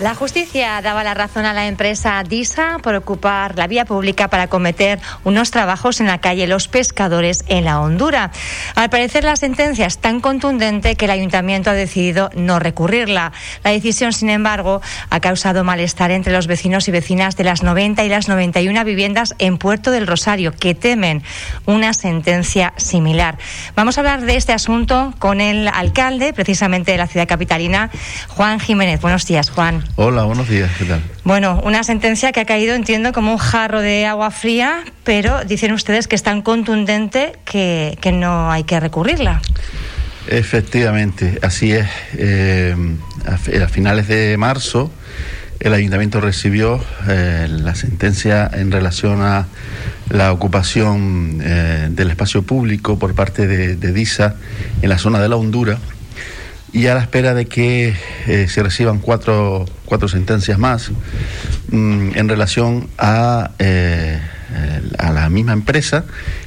La justicia daba la razón a la empresa DISA por ocupar la vía pública para cometer unos trabajos en la calle Los Pescadores en la Hondura. Al parecer la sentencia es tan contundente que el ayuntamiento ha decidido no recurrirla. La decisión, sin embargo, ha causado malestar entre los vecinos y vecinas de las 90 y las 91 viviendas en Puerto del Rosario que temen una sentencia similar. Vamos a hablar de este asunto con el alcalde, precisamente de la ciudad capitalina, Juan Jiménez. Buenos días, Juan. Hola, buenos días, ¿qué tal? Bueno, una sentencia que ha caído, entiendo, como un jarro de agua fría, pero dicen ustedes que es tan contundente que, que no hay que recurrirla. Efectivamente, así es. Eh, a, finales de marzo, el ayuntamiento recibió eh, la sentencia en relación a la ocupación eh, del espacio público por parte de, de, DISA en la zona de la Hondura y a la espera de que eh, se reciban cuatro, cuatro sentencias más mm, en relación a, eh, a la misma empresa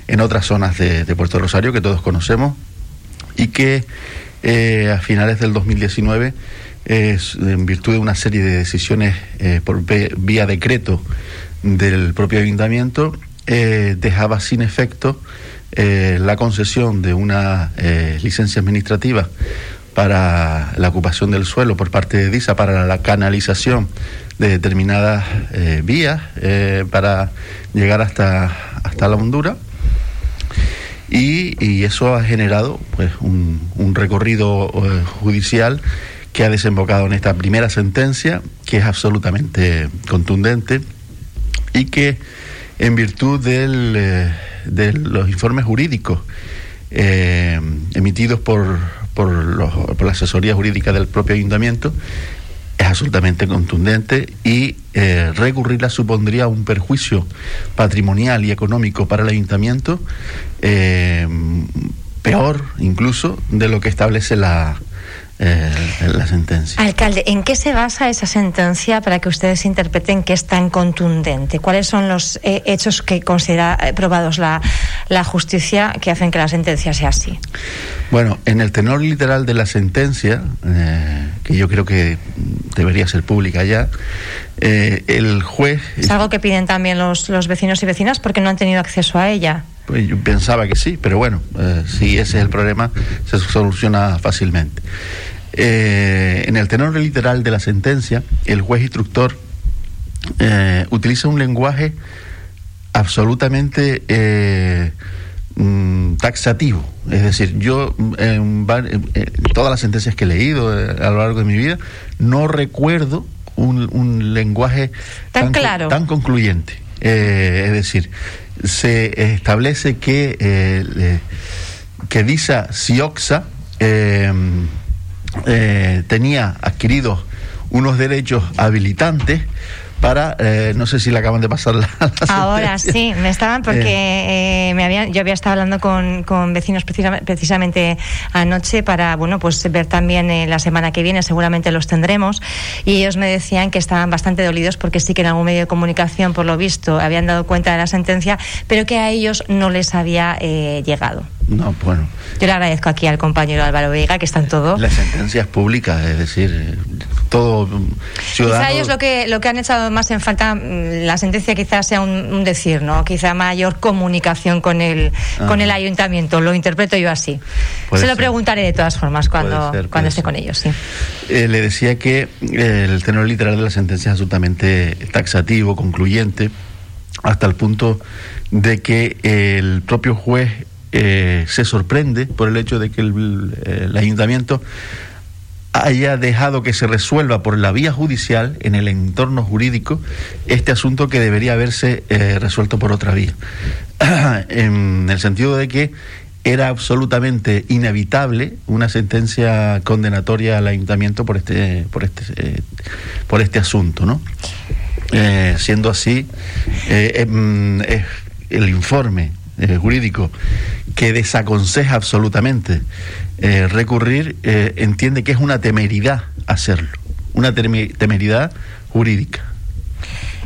en otras zonas de, Puerto Rosario que todos conocemos y que eh, a finales del 2019 en virtud de una serie de decisiones por vía decreto del propio ayuntamiento dejaba sin efecto la concesión de una licencia administrativa para la ocupación del suelo por parte de DISA para la canalización de determinadas eh, vías eh, para llegar hasta, hasta la Hondura. Y, eso ha generado pues, un, recorrido eh, judicial que ha desembocado en esta primera sentencia, que es absolutamente contundente y que en virtud del, de los informes jurídicos emitidos por, por, los, por, la asesoría jurídica del propio ayuntamiento, es absolutamente contundente y eh, recurrirla supondría un perjuicio patrimonial y económico para el ayuntamiento eh, peor incluso de lo que establece la, eh, la sentencia. Alcalde, ¿en qué se basa esa sentencia para que ustedes interpreten que es tan contundente? ¿Cuáles son los eh, hechos que considera eh, probados la, la, justicia que hacen que la sentencia sea así? Bueno, en el tenor literal de la sentencia, eh, que yo creo que debería ser pública ya, el juez... Es algo que piden también los, los vecinos y vecinas porque no han tenido acceso a ella. Pues yo pensaba que sí, pero bueno, eh, si ese es el problema, se soluciona fácilmente. Eh, en el tenor literal de la sentencia, el juez instructor eh, utiliza un lenguaje absolutamente eh, mm, taxativo. Es decir, yo en, en, todas las sentencias que he leído eh, a lo largo de mi vida, no recuerdo un, un lenguaje tan, tan, claro. tan concluyente. Es decir, se establece que, eh, que Disa Sioxa eh, eh, tenía adquiridos unos derechos habilitantes para, eh, no sé si le acaban de pasar la, la Ahora sí, me estaban porque eh, me habían, yo había estado hablando con, con vecinos precisamente, precisamente, anoche para, bueno, pues ver también eh, la semana que viene, seguramente los tendremos, y ellos me decían que estaban bastante dolidos porque sí que en algún medio de comunicación, por lo visto, habían dado cuenta de la sentencia, pero que a ellos no les había eh, llegado. No, bueno. Yo le agradezco aquí al compañero Álvaro Vega, que está en todo. La sentencia es pública, es decir, todo ciudadano... Quizá ellos lo que, lo que han echado más en falta, la sentencia quizás sea un, un decir, ¿no? Quizá mayor comunicación con el, Ajá. con el ayuntamiento, lo interpreto yo así. Puede Se lo preguntaré de todas formas cuando, ser, cuando esté con ellos, sí. Eh, le decía que eh, el tenor literal de la sentencia es absolutamente taxativo, concluyente, hasta el punto de que el propio juez eh, se sorprende por el hecho de que el, ayuntamiento haya dejado que se resuelva por la vía judicial en el entorno jurídico este asunto que debería haberse eh, resuelto por otra vía. en el sentido de que era absolutamente inevitable una sentencia condenatoria al ayuntamiento por este por este eh, por este asunto, ¿no? Siendo así, el informe eh, jurídico que desaconseja absolutamente eh, recurrir, eh, entiende que es una temeridad hacerlo, una temeridad jurídica.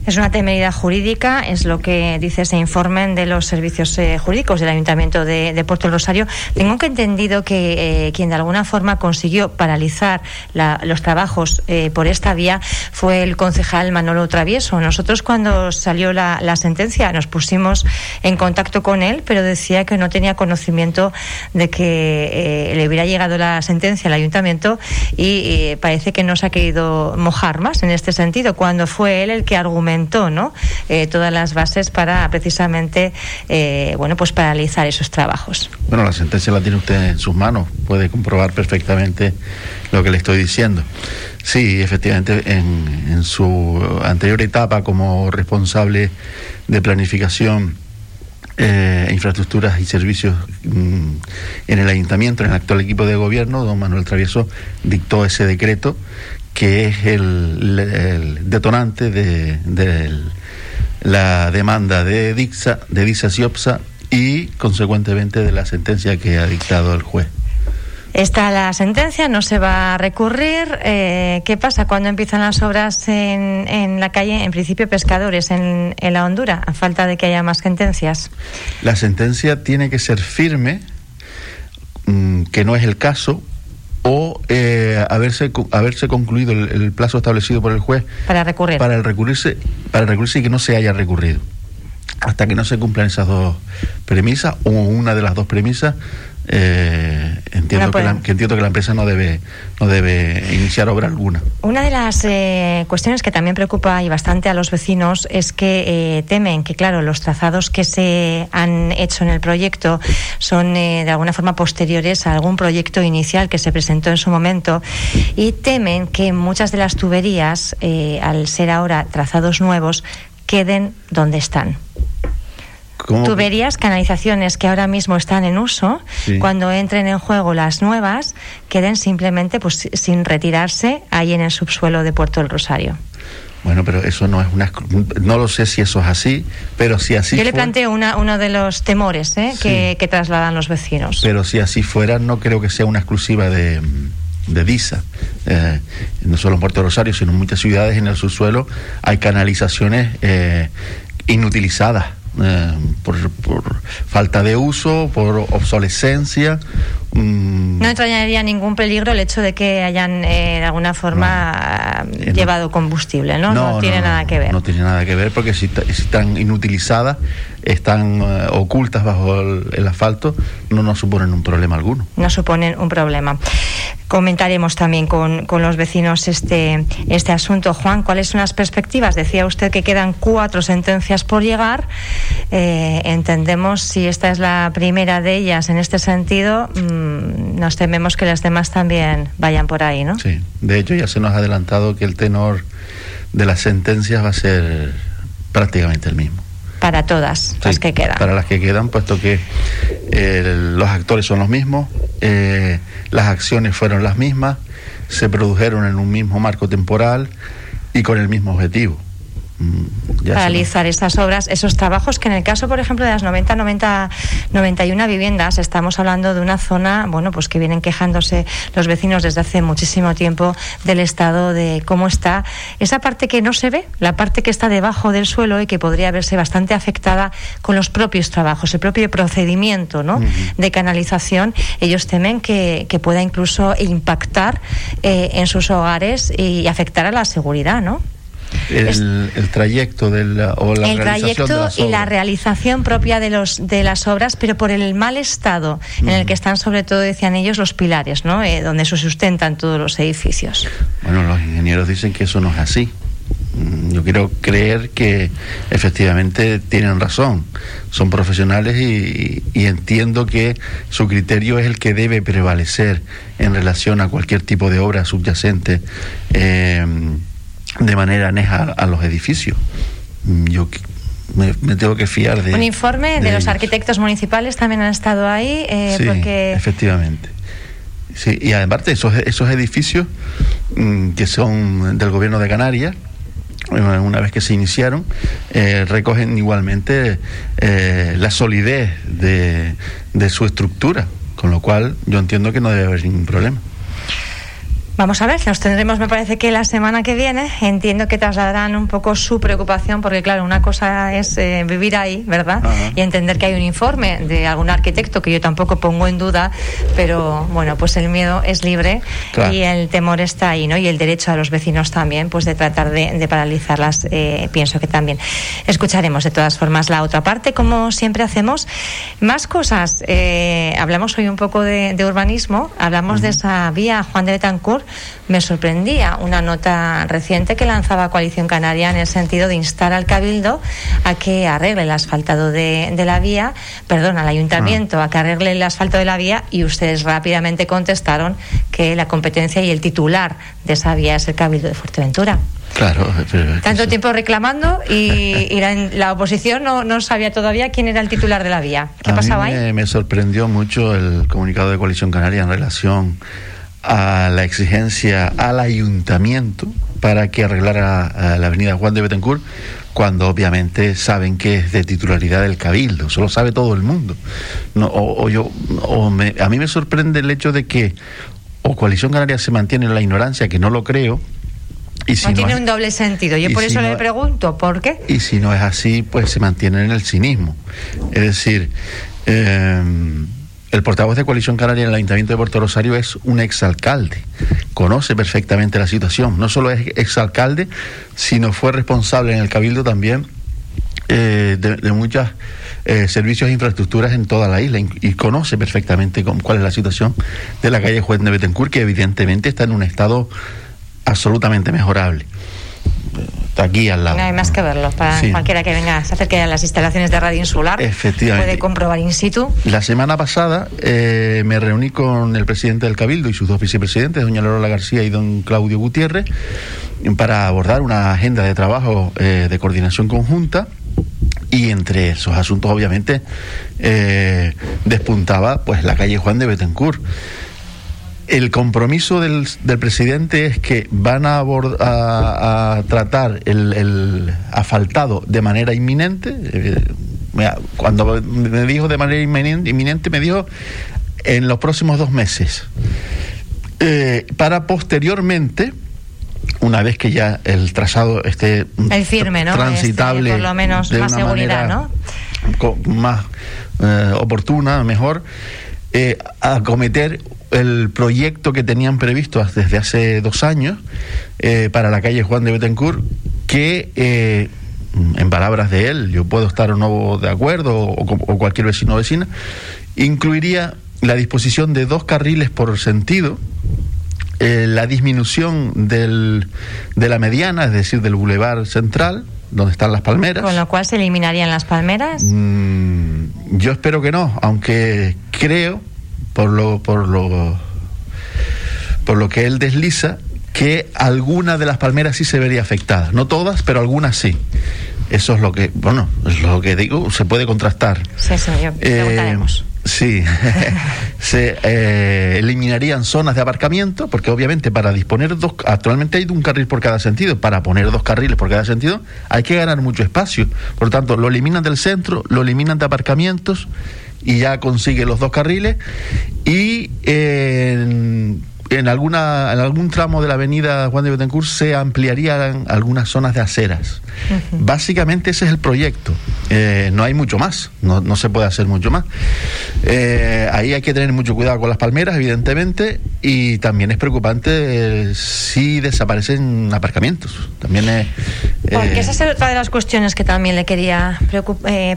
Es una temeridad jurídica, es lo que dice ese informe de los servicios eh, jurídicos del Ayuntamiento de, Puerto Rosario. Tengo que entendido que eh, quien de alguna forma consiguió paralizar los trabajos eh, por esta vía fue el concejal Manolo Travieso. Nosotros cuando salió la, sentencia nos pusimos en contacto con él, pero decía que no tenía conocimiento de que le hubiera llegado la sentencia al Ayuntamiento y parece que no se ha querido mojar más en este sentido, cuando fue él el que argumentó ¿no? Eh, todas las bases para precisamente eh, bueno, pues paralizar esos trabajos. Bueno, la sentencia la tiene usted en sus manos, puede comprobar perfectamente lo que le estoy diciendo. Sí, efectivamente, en, en su anterior etapa como responsable de planificación eh, infraestructuras y servicios mm, en el ayuntamiento, en el actual equipo de gobierno, don Manuel Travieso dictó ese decreto que es el, detonante de, la demanda de Dixa, de Dixa Siopsa y consecuentemente de la sentencia que ha dictado el juez. Está la sentencia, no se va a recurrir. Eh, ¿Qué pasa cuando empiezan las obras en, en la calle, en principio pescadores, en, en, la Hondura, a falta de que haya más sentencias? La sentencia tiene que ser firme, mm, que no es el caso, o eh, haberse haberse concluido el, plazo establecido por el juez para recurrir. para el recurrirse para recurrirse y que no se haya recurrido. Hasta que no se cumplan esas dos premisas o una de las dos premisas eh, entiendo, que la, entiendo que la empresa no debe, no debe iniciar obra alguna. Una de las eh, cuestiones que también preocupa y bastante a los vecinos es que eh, temen que, claro, los trazados que se han hecho en el proyecto son de alguna forma posteriores a algún proyecto inicial que se presentó en su momento y temen que muchas de las tuberías, al ser ahora trazados nuevos, queden donde están tuberías, canalizaciones que ahora mismo están en uso, cuando entren en juego las nuevas, queden simplemente pues sin retirarse ahí en el subsuelo de Puerto del Rosario. Bueno, pero eso no es una. No lo sé si eso es así, pero si así. Yo le planteo una, uno de los temores ¿eh? que, trasladan los vecinos. Pero si así fuera, no creo que sea una exclusiva de, de DISA. Eh, no solo en Puerto Rosario, sino en muchas ciudades en el subsuelo hay canalizaciones eh, inutilizadas eh, por, falta de uso, por obsolescencia. Mm. No entrañaría ningún peligro el hecho de que hayan eh, de alguna forma eh, llevado combustible, ¿no? No, tiene nada que ver. No tiene nada que ver porque si, están inutilizadas, están ocultas bajo el, asfalto, no nos suponen un problema alguno. No suponen un problema comentaremos también con, con, los vecinos este, este asunto. Juan, ¿cuáles son las perspectivas? Decía usted que quedan cuatro sentencias por llegar. Eh, entendemos si esta es la primera de ellas en este sentido, mm, nos tememos que las demás también vayan por ahí, ¿no? Sí, de hecho ya se nos ha adelantado que el tenor de las sentencias va a ser prácticamente el mismo para todas las que quedan. Para las que quedan, puesto que eh, los actores son los mismos, eh, las acciones fueron las mismas, se produjeron en un mismo marco temporal y con el mismo objetivo. Realizar estas obras, esos trabajos que en el caso, por ejemplo, de las 90, 90, 91 viviendas, estamos hablando de una zona, bueno, pues que vienen quejándose los vecinos desde hace muchísimo tiempo del estado de cómo está esa parte que no se ve, la parte que está debajo del suelo y que podría verse bastante afectada con los propios trabajos, el propio procedimiento, ¿no? De canalización, ellos temen que, que pueda incluso impactar eh, en sus hogares y afectar a la seguridad, ¿no? El, trayecto de la, o la el trayecto y la realización propia de los de las obras pero por el mal estado en el que están sobre todo decían ellos los pilares no eh, donde se sustentan todos los edificios. Bueno los ingenieros dicen que eso no es así. Mm, yo quiero creer que efectivamente tienen razón, son profesionales y, entiendo que su criterio es el que debe prevalecer en relación a cualquier tipo de obra subyacente. Eh, de manera aneja a los edificios. Mm, yo me, tengo que fiar de. Un informe de, los arquitectos municipales también han estado ahí. Eh, sí, efectivamente. Sí, y además esos, esos edificios mm, que son del gobierno de Canarias, eh, una vez que se iniciaron, eh, recogen igualmente la solidez de, de su estructura, con lo cual yo entiendo que no debe haber ningún problema. Vamos a ver, nos tendremos, me parece que la semana que viene, entiendo que trasladarán un poco su preocupación, porque claro, una cosa es eh, vivir ahí, ¿verdad? Y entender que hay un informe de algún arquitecto que yo tampoco pongo en duda, pero bueno, pues el miedo es libre y el temor está ahí, ¿no? Y el derecho a los vecinos también, pues de tratar de, paralizarlas, eh, pienso que también. Escucharemos de todas formas la otra parte, como siempre hacemos. Más cosas, eh, hablamos hoy un poco de, urbanismo, hablamos de esa vía Juan de Betancourt me sorprendía una nota reciente que lanzaba Coalición Canaria en el sentido de instar al Cabildo a que arregle el asfaltado de, la vía, perdón, al Ayuntamiento a que arregle el asfalto de la vía y ustedes rápidamente contestaron que la competencia y el titular de esa vía es el Cabildo de Fuerteventura. Claro, tanto tiempo reclamando y, la, oposición no, sabía todavía quién era el titular de la vía. ¿Qué pasaba ahí? Me sorprendió mucho el comunicado de Coalición Canaria en relación a la exigencia al ayuntamiento para que arreglara la avenida Juan de Betancourt, cuando obviamente saben que es de titularidad del Cabildo, eso lo sabe todo el mundo. No, o, yo, o a mí me sorprende el hecho de que o Coalición Canaria se mantiene en la ignorancia, que no lo creo, y si no, tiene un doble sentido. Yo por eso le pregunto, ¿por qué? Y si no es así, pues se mantiene en el cinismo. Es decir, eh, el portavoz de Coalición Canaria en el Ayuntamiento de Puerto Rosario es un exalcalde, conoce perfectamente la situación. No solo es exalcalde, sino fue responsable en el Cabildo también eh, de, muchos eh, servicios e infraestructuras en toda la isla. Y, conoce perfectamente cuál es la situación de la calle Juez de Betancourt, que evidentemente está en un estado absolutamente mejorable aquí al lado. No hay más que verlo. Para cualquiera que venga, se acerque a las instalaciones de Radio Insular, Efectivamente. puede comprobar in situ. La semana pasada eh, me reuní con el presidente del Cabildo y sus dos vicepresidentes, doña Lola García y don Claudio Gutiérrez, para abordar una agenda de trabajo eh, de coordinación conjunta y entre esos asuntos obviamente eh, despuntaba pues la calle Juan de Betancourt el compromiso del, del, presidente es que van a, a, tratar el, asfaltado de manera inminente. Eh, cuando me dijo de manera inminente, me dijo en los próximos dos meses. Eh, para posteriormente, una vez que ya el trazado esté el firme, ¿no? transitable, por lo menos más seguridad, ¿no? Más eh, oportuna, mejor, acometer el proyecto que tenían previsto desde hace dos años eh, para la calle Juan de Betancourt, que eh, en palabras de él, yo puedo estar o no de acuerdo, o, cualquier vecino o vecina, incluiría la disposición de dos carriles por sentido, eh, la disminución del, de la mediana, es decir, del bulevar central, donde están las palmeras. ¿Con lo cual se eliminarían las palmeras? Mm, yo espero que no, aunque creo por lo, por lo, por lo que él desliza, que alguna de las palmeras sí se vería afectada. No todas, pero algunas sí. Eso es lo que, bueno, es lo que digo, se puede contrastar. Sí, señor. Eh, sí, se eh, eliminarían zonas de aparcamiento, porque obviamente para disponer dos, actualmente hay un carril por cada sentido, para poner dos carriles por cada sentido hay que ganar mucho espacio. Por lo tanto, lo eliminan del centro, lo eliminan de aparcamientos y ya consigue los dos carriles. Y en, en, alguna, en algún tramo de la avenida Juan de Betancourt se ampliarían algunas zonas de aceras. Básicamente ese es el proyecto. Eh, no hay mucho más, no, no, se puede hacer mucho más. Eh, ahí hay que tener mucho cuidado con las palmeras, evidentemente, y también es preocupante eh, si desaparecen aparcamientos. También es, Porque esa es otra de las cuestiones que también le quería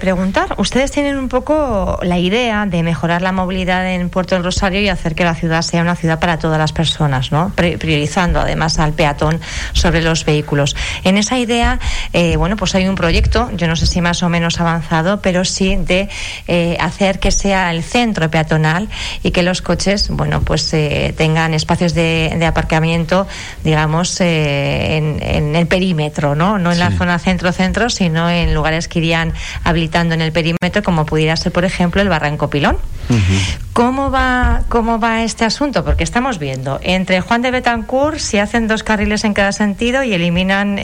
preguntar. Ustedes tienen un poco la idea de mejorar la movilidad en Puerto del Rosario y hacer que la ciudad sea una ciudad para todas las personas, ¿no? priorizando además al peatón sobre los vehículos. En esa idea, bueno, pues hay un proyecto, yo no sé si más o menos avanzado, pero sí de eh, hacer que sea el centro peatonal y que los coches, bueno, pues eh, tengan espacios de, aparcamiento, digamos, eh, en, el perímetro, ¿no? No en la zona centro-centro, sino en lugares que irían habilitando en el perímetro, como pudiera ser, por ejemplo, el Barranco Pilón. ¿Cómo va, ¿Cómo va este asunto? Porque estamos viendo, entre Juan de Betancourt, si hacen dos carriles en cada sentido y eliminan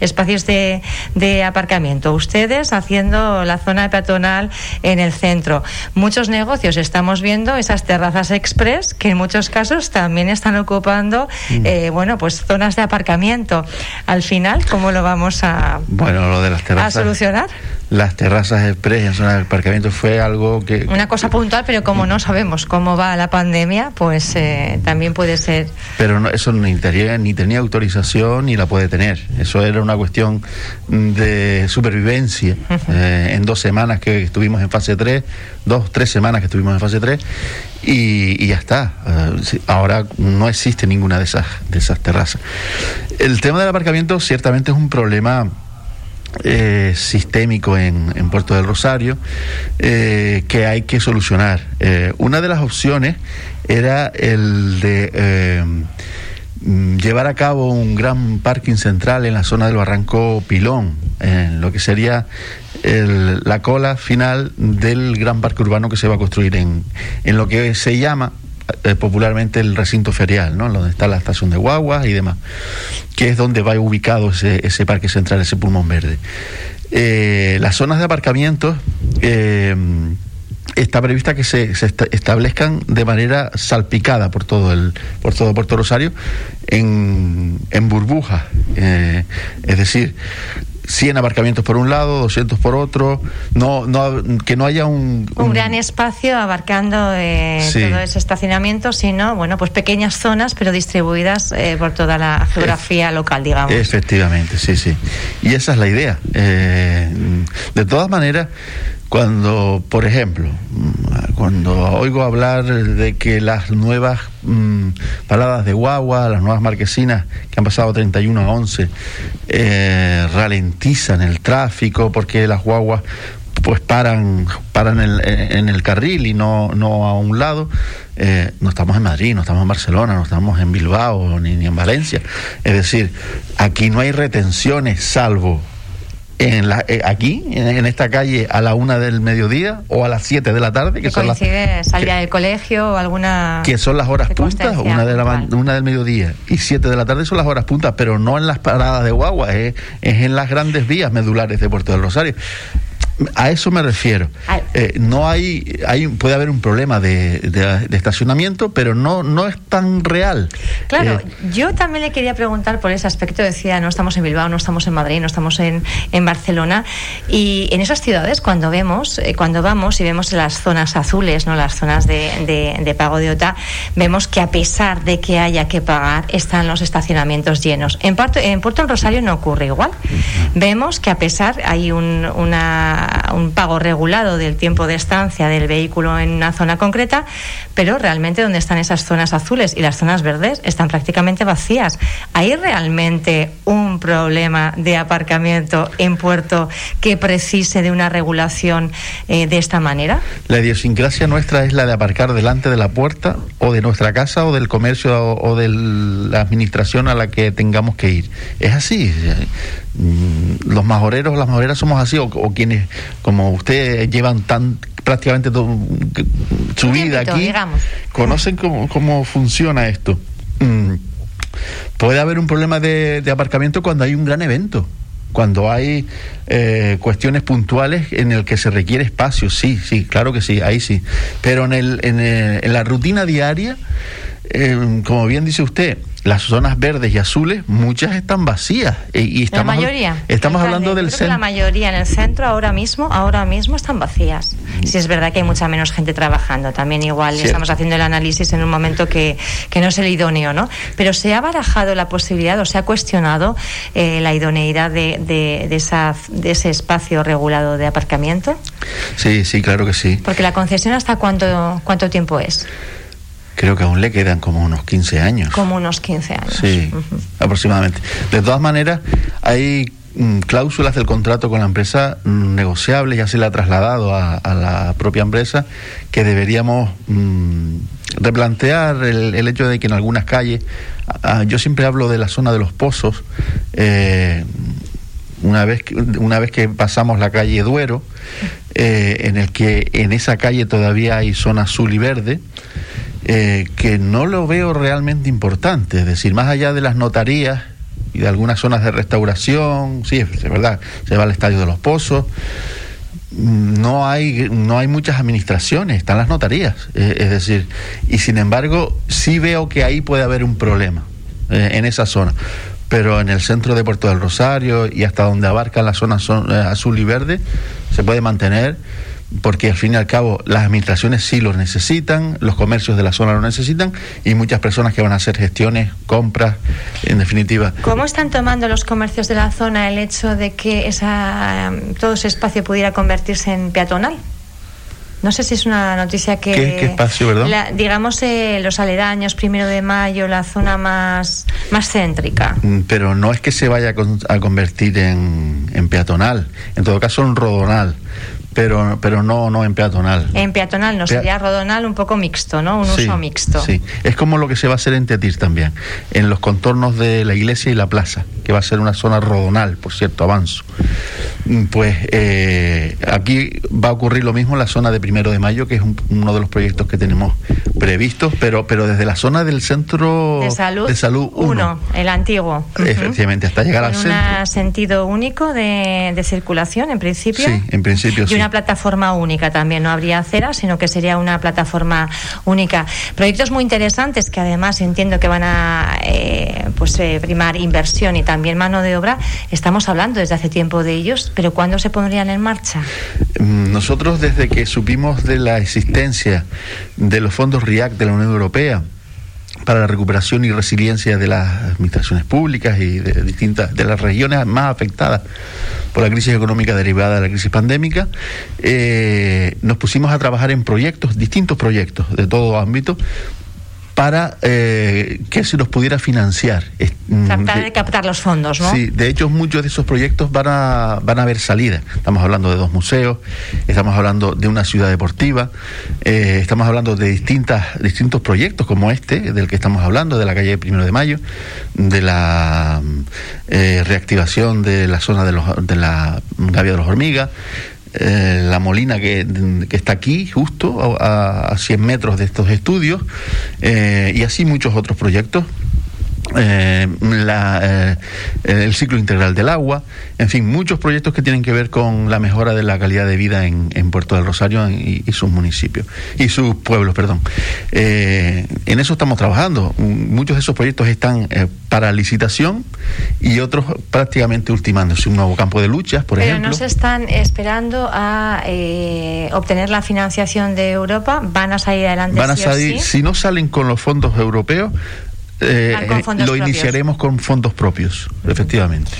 espacios de, de aparcamiento. Ustedes haciendo la zona peatonal en el centro. Muchos negocios estamos viendo esas terrazas express que en muchos muchos casos también están ocupando, mm. eh, bueno, pues zonas de aparcamiento. Al final, ¿cómo lo vamos a, bueno, lo de las terrazas, a solucionar? Las terrazas express en zonas de aparcamiento fue algo que... Una cosa puntual, pero como no sabemos cómo va la pandemia, pues eh, también puede ser... Pero no, eso ni tenía, ni tenía autorización ni la puede tener. Eso era una cuestión de supervivencia. Eh, en dos semanas que estuvimos en fase 3, dos, tres semanas que estuvimos en fase 3, y, ya está. Eh, ahora no existe ninguna de esas, de esas terrazas. El tema del aparcamiento ciertamente es un problema eh, sistémico en, Puerto del Rosario eh, que hay que solucionar. Eh, una de las opciones era el de mm, llevar a cabo un gran parking central en la zona del Barranco Pilón, en lo que sería la cola final del gran parque urbano que se va a construir en, en lo que se llama eh, popularmente el recinto ferial, ¿no? donde está la estación de guaguas y demás, que es donde va ubicado ese, parque central, ese pulmón verde. Eh, las zonas de aparcamiento eh, está prevista que se, establezcan de manera salpicada por todo el por todo Puerto Rosario en, en burbujas es decir 100 aparcamientos por un lado, 200 por otro, no, no que no haya un, un, gran espacio abarcando eh, todo ese estacionamiento, sino bueno, pues pequeñas zonas pero distribuidas eh, por toda la geografía local, digamos. Efectivamente, sí, sí. Y esa es la idea. Eh, de todas maneras, cuando, por ejemplo, cuando oigo hablar de que las nuevas mmm, de guagua, las nuevas marquesinas que han pasado 31 a 11, eh, ralentizan el tráfico porque las guaguas pues paran paran en el, carril y no, no a un lado. Eh, no estamos en Madrid, no estamos en Barcelona, no estamos en Bilbao ni, ni en Valencia. Es decir, aquí no hay retenciones salvo en la, eh, aquí, en, esta calle, a la una del mediodía o a las siete de la tarde. Que, son las, salida del colegio o alguna. Que son las horas puntas, una, de la, una del mediodía y siete de la tarde son las horas puntas, pero no en las paradas de guagua, es, es en las grandes vías medulares de Puerto del Rosario. A eso me refiero. Eh, no hay, hay, puede haber un problema de, estacionamiento, pero no, no es tan real. Claro, eh, yo también le quería preguntar por ese aspecto. Decía, no estamos en Bilbao, no estamos en Madrid, no estamos en, en Barcelona. Y en esas ciudades, cuando vemos, eh, cuando vamos y vemos las zonas azules, no las zonas de, de, pago de OTA, vemos que a pesar de que haya que pagar, están los estacionamientos llenos. En, en Puerto del Rosario no ocurre igual. Vemos que a pesar hay un, una un pago regulado del tiempo de estancia del vehículo en una zona concreta, pero realmente donde están esas zonas azules y las zonas verdes están prácticamente vacías. ¿Hay realmente un problema de aparcamiento en puerto que precise de una regulación eh, de esta manera? La idiosincrasia nuestra es la de aparcar delante de la puerta o de nuestra casa o del comercio o de la administración a la que tengamos que ir. Es así. Mm, los majoreros, las majoreras somos así, o, quienes, como usted, llevan tan prácticamente su vida aquí, conocen cómo, funciona esto. Mm, puede haber un problema de, aparcamiento cuando hay un gran evento cuando hay eh, cuestiones puntuales en el que se requiere espacio, sí, sí, claro que sí, ahí sí. Pero en, el, en, en la rutina diaria, eh, como bien dice usted, las zonas verdes y azules, muchas están vacías. E, y estamos, la mayoría. Estamos hablando del centro. La mayoría en el centro ahora mismo, ahora mismo están vacías. Si es verdad que hay mucha menos gente trabajando. También igual estamos haciendo el análisis en un momento que, que, no es el idóneo, ¿no? Pero se ha barajado la posibilidad o se ha cuestionado eh, la idoneidad de, de, de, esa, de ese espacio regulado de aparcamiento. Sí, sí, claro que sí. Porque la concesión hasta cuánto, cuánto tiempo es. Creo que aún le quedan como unos 15 años. Como unos 15 años. Sí, aproximadamente. De todas maneras, hay mm, cláusulas del contrato con la empresa negociables, ya se le ha trasladado a, la propia empresa, que deberíamos mm, replantear el, hecho de que en algunas calles, yo siempre hablo de la zona de los pozos, eh, una vez que, una vez que pasamos la calle Duero, eh, en el que en esa calle todavía hay zona azul y verde, eh, que no lo veo realmente importante. Es decir, más allá de las notarías y de algunas zonas de restauración, sí, es verdad, se va al Estadio de los Pozos. no hay no hay muchas administraciones, están las notarías, eh, es decir, y sin embargo sí veo que ahí puede haber un problema eh, en esa zona. Pero en el centro de Puerto del Rosario y hasta donde abarca la zona eh, azul y verde se puede mantener porque al fin y al cabo las administraciones sí lo necesitan, los comercios de la zona lo necesitan y muchas personas que van a hacer gestiones, compras, en definitiva. ¿Cómo están tomando los comercios de la zona el hecho de que esa, todo ese espacio pudiera convertirse en peatonal? No sé si es una noticia que... ¿Qué, espacio, verdad? digamos eh, los aledaños, primero de mayo, la zona más, más céntrica. Mm, pero no es que se vaya a convertir en, en peatonal, en todo caso en rodonal pero, pero no, no en peatonal. En peatonal no, sería rodonal un poco mixto, ¿no? Un uso mixto. Sí, es como lo que se va a hacer en Tetir también, en los contornos de la iglesia y la plaza, que va a ser una zona rodonal, por cierto, avanzo. Mm, pues eh, aquí va a ocurrir lo mismo en la zona de Primero de Mayo, que es uno de los proyectos que tenemos previstos, pero, pero desde la zona del centro de salud, de salud 1, el antiguo. Efectivamente, hasta llegar al centro. un sentido único de, de, circulación, en principio. Sí, en principio sí plataforma única también, no habría acera, sino que sería una plataforma única. Proyectos muy interesantes que además entiendo que van a eh, pues eh, primar inversión y también mano de obra. Estamos hablando desde hace tiempo de ellos, pero ¿cuándo se pondrían en marcha? Mm, nosotros desde que supimos de la existencia de los fondos RIAC de la Unión Europea, para la recuperación y resiliencia de las administraciones públicas y de distintas de las regiones más afectadas por la crisis económica derivada de la crisis pandémica, eh, nos pusimos a trabajar en proyectos, distintos proyectos de todo ámbito, para eh, que se nos pudiera financiar. Mm, Tratar de captar los fondos, ¿no? Sí, de hecho muchos de esos proyectos van a, van a haber salida. Estamos hablando de dos museos, estamos hablando de una ciudad deportiva, eh, estamos hablando de distintas, distintos proyectos como este, del que estamos hablando, de la calle Primero de Mayo, de la eh, reactivación de la zona de, los, de la Gavia de los Hormigas, eh, la molina que, está aquí, justo a, a, 100 metros de estos estudios, eh, y así muchos otros proyectos eh, la, eh, el ciclo integral del agua, en fin, muchos proyectos que tienen que ver con la mejora de la calidad de vida en, Puerto del Rosario y, sus municipios, y sus pueblos, perdón. Eh, en eso estamos trabajando. Muchos de esos proyectos están para licitación y otros prácticamente ultimándose. Un nuevo campo de luchas, por ejemplo. Pero no se están esperando a obtener la financiación de Europa, van a salir adelante. Van a salir, si no salen con los fondos europeos, eh, lo iniciaremos con fondos propios, efectivamente.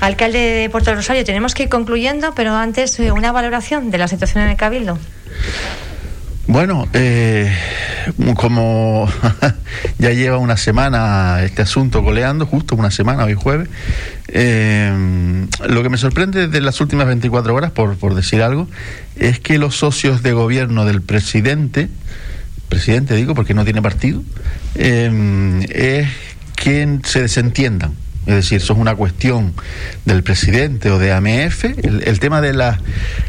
Alcalde de Puerto Rosario, tenemos que ir concluyendo, pero antes eh, una valoración de la situación en el Cabildo. Bueno, eh, como ya lleva una semana este asunto goleando, justo una semana, hoy jueves, lo que me sorprende de las últimas 24 horas, por, por decir algo, es que los socios de gobierno del presidente, presidente digo porque no tiene partido, eh, es que se desentiendan. Es decir, eso es una cuestión del presidente o de AMF. El, tema de las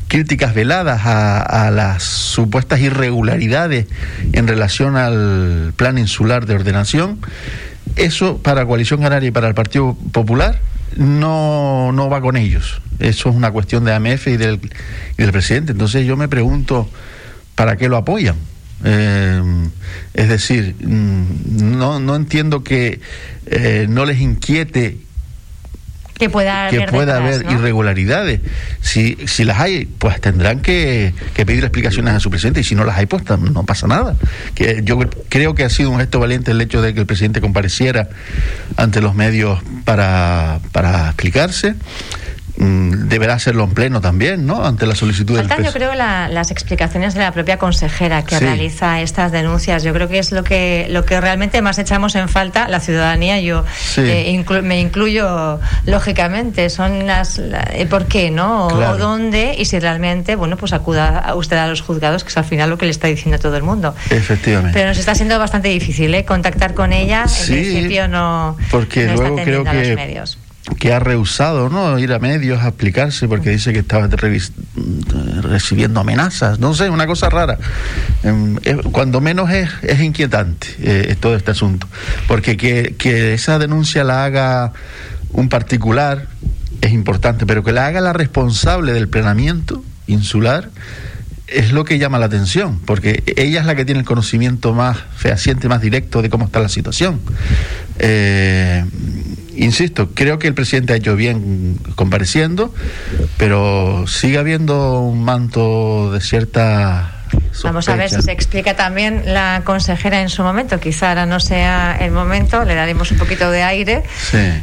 críticas veladas a, las supuestas irregularidades en relación al plan insular de ordenación, eso para Coalición Canaria y para el Partido Popular no, no va con ellos. Eso es una cuestión de AMF y del, y del presidente. Entonces yo me pregunto, ¿para qué lo apoyan? Eh, es decir, mm, no, no entiendo que eh, no les inquiete que pueda haber, pueda haber irregularidades. Si, si las hay, pues tendrán que, pedir explicaciones a su presidente y si no las hay, pues no pasa nada. Que yo creo que ha sido un gesto valiente el hecho de que el presidente compareciera ante los medios para, para explicarse. Mm, deberá hacerlo en pleno también, ¿no? Ante la solicitud Faltan, yo creo, las explicaciones de la propia consejera que realiza estas denuncias. Yo creo que es lo que lo que realmente más echamos en falta la ciudadanía. Yo eh, me incluyo lógicamente. Son las por qué, ¿no? O, dónde y si realmente, bueno, pues acuda usted a los juzgados, que es al final lo que le está diciendo todo el mundo. Efectivamente. Pero nos está siendo bastante difícil, ¿eh? Contactar con ella. En principio no. Porque luego creo que medios que ha rehusado ¿no? ir a medios a explicarse porque dice que estaba recibiendo amenazas, no sé, una cosa rara. Em, cuando menos es, es inquietante eh, todo este asunto, porque que, que esa denuncia la haga un particular es importante, pero que la haga la responsable del planeamiento insular es lo que llama la atención, porque ella es la que tiene el conocimiento más fehaciente, más directo de cómo está la situación. Eh, insisto, creo que el presidente ha hecho bien compareciendo, pero sigue habiendo un manto de cierta Vamos a ver si se explica también la consejera en su momento. Quizá ahora no sea el momento, le daremos un poquito de aire.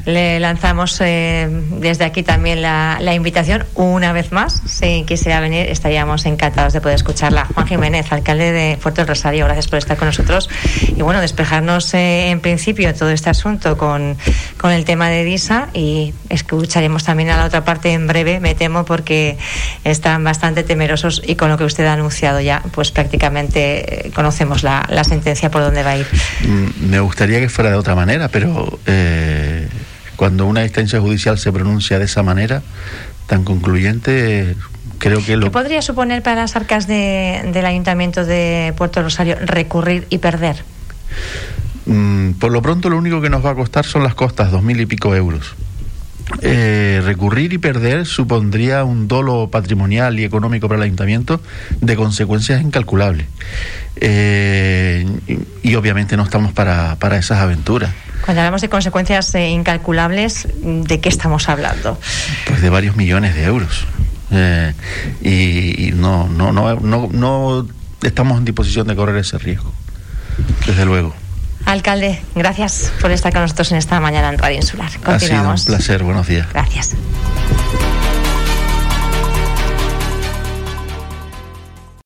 Le lanzamos eh, desde aquí también la, invitación una vez más. Si quisiera venir, estaríamos encantados de poder escucharla. Juan Jiménez, alcalde de Puerto del Rosario, gracias por estar con nosotros. Y bueno, despejarnos eh, en principio todo este asunto con, con el tema de DISA y escucharemos también a la otra parte en breve, me temo, porque están bastante temerosos y con lo que usted ha anunciado ya pues prácticamente eh, conocemos la, sentencia por dónde va a ir. Mm, me gustaría que fuera de otra manera, pero eh, cuando una instancia judicial se pronuncia de esa manera, tan concluyente, creo que lo... ¿Qué podría suponer para las arcas del Ayuntamiento de Puerto Rosario recurrir y perder? Mm, por lo pronto lo único que nos va a costar son las costas, dos mil y pico euros. Eh, recurrir y perder supondría un dolo patrimonial y económico para el ayuntamiento de consecuencias incalculables. Eh, y, obviamente no estamos para, esas aventuras. Cuando hablamos de consecuencias eh, incalculables, ¿de qué estamos hablando? Pues de varios millones de euros. y, no, no, no, no, no estamos en disposición de correr ese riesgo, desde luego. Alcalde, gracias por estar con nosotros en esta mañana en Radio Insular. Continuamos. Ha sido un placer, buenos días. Gracias.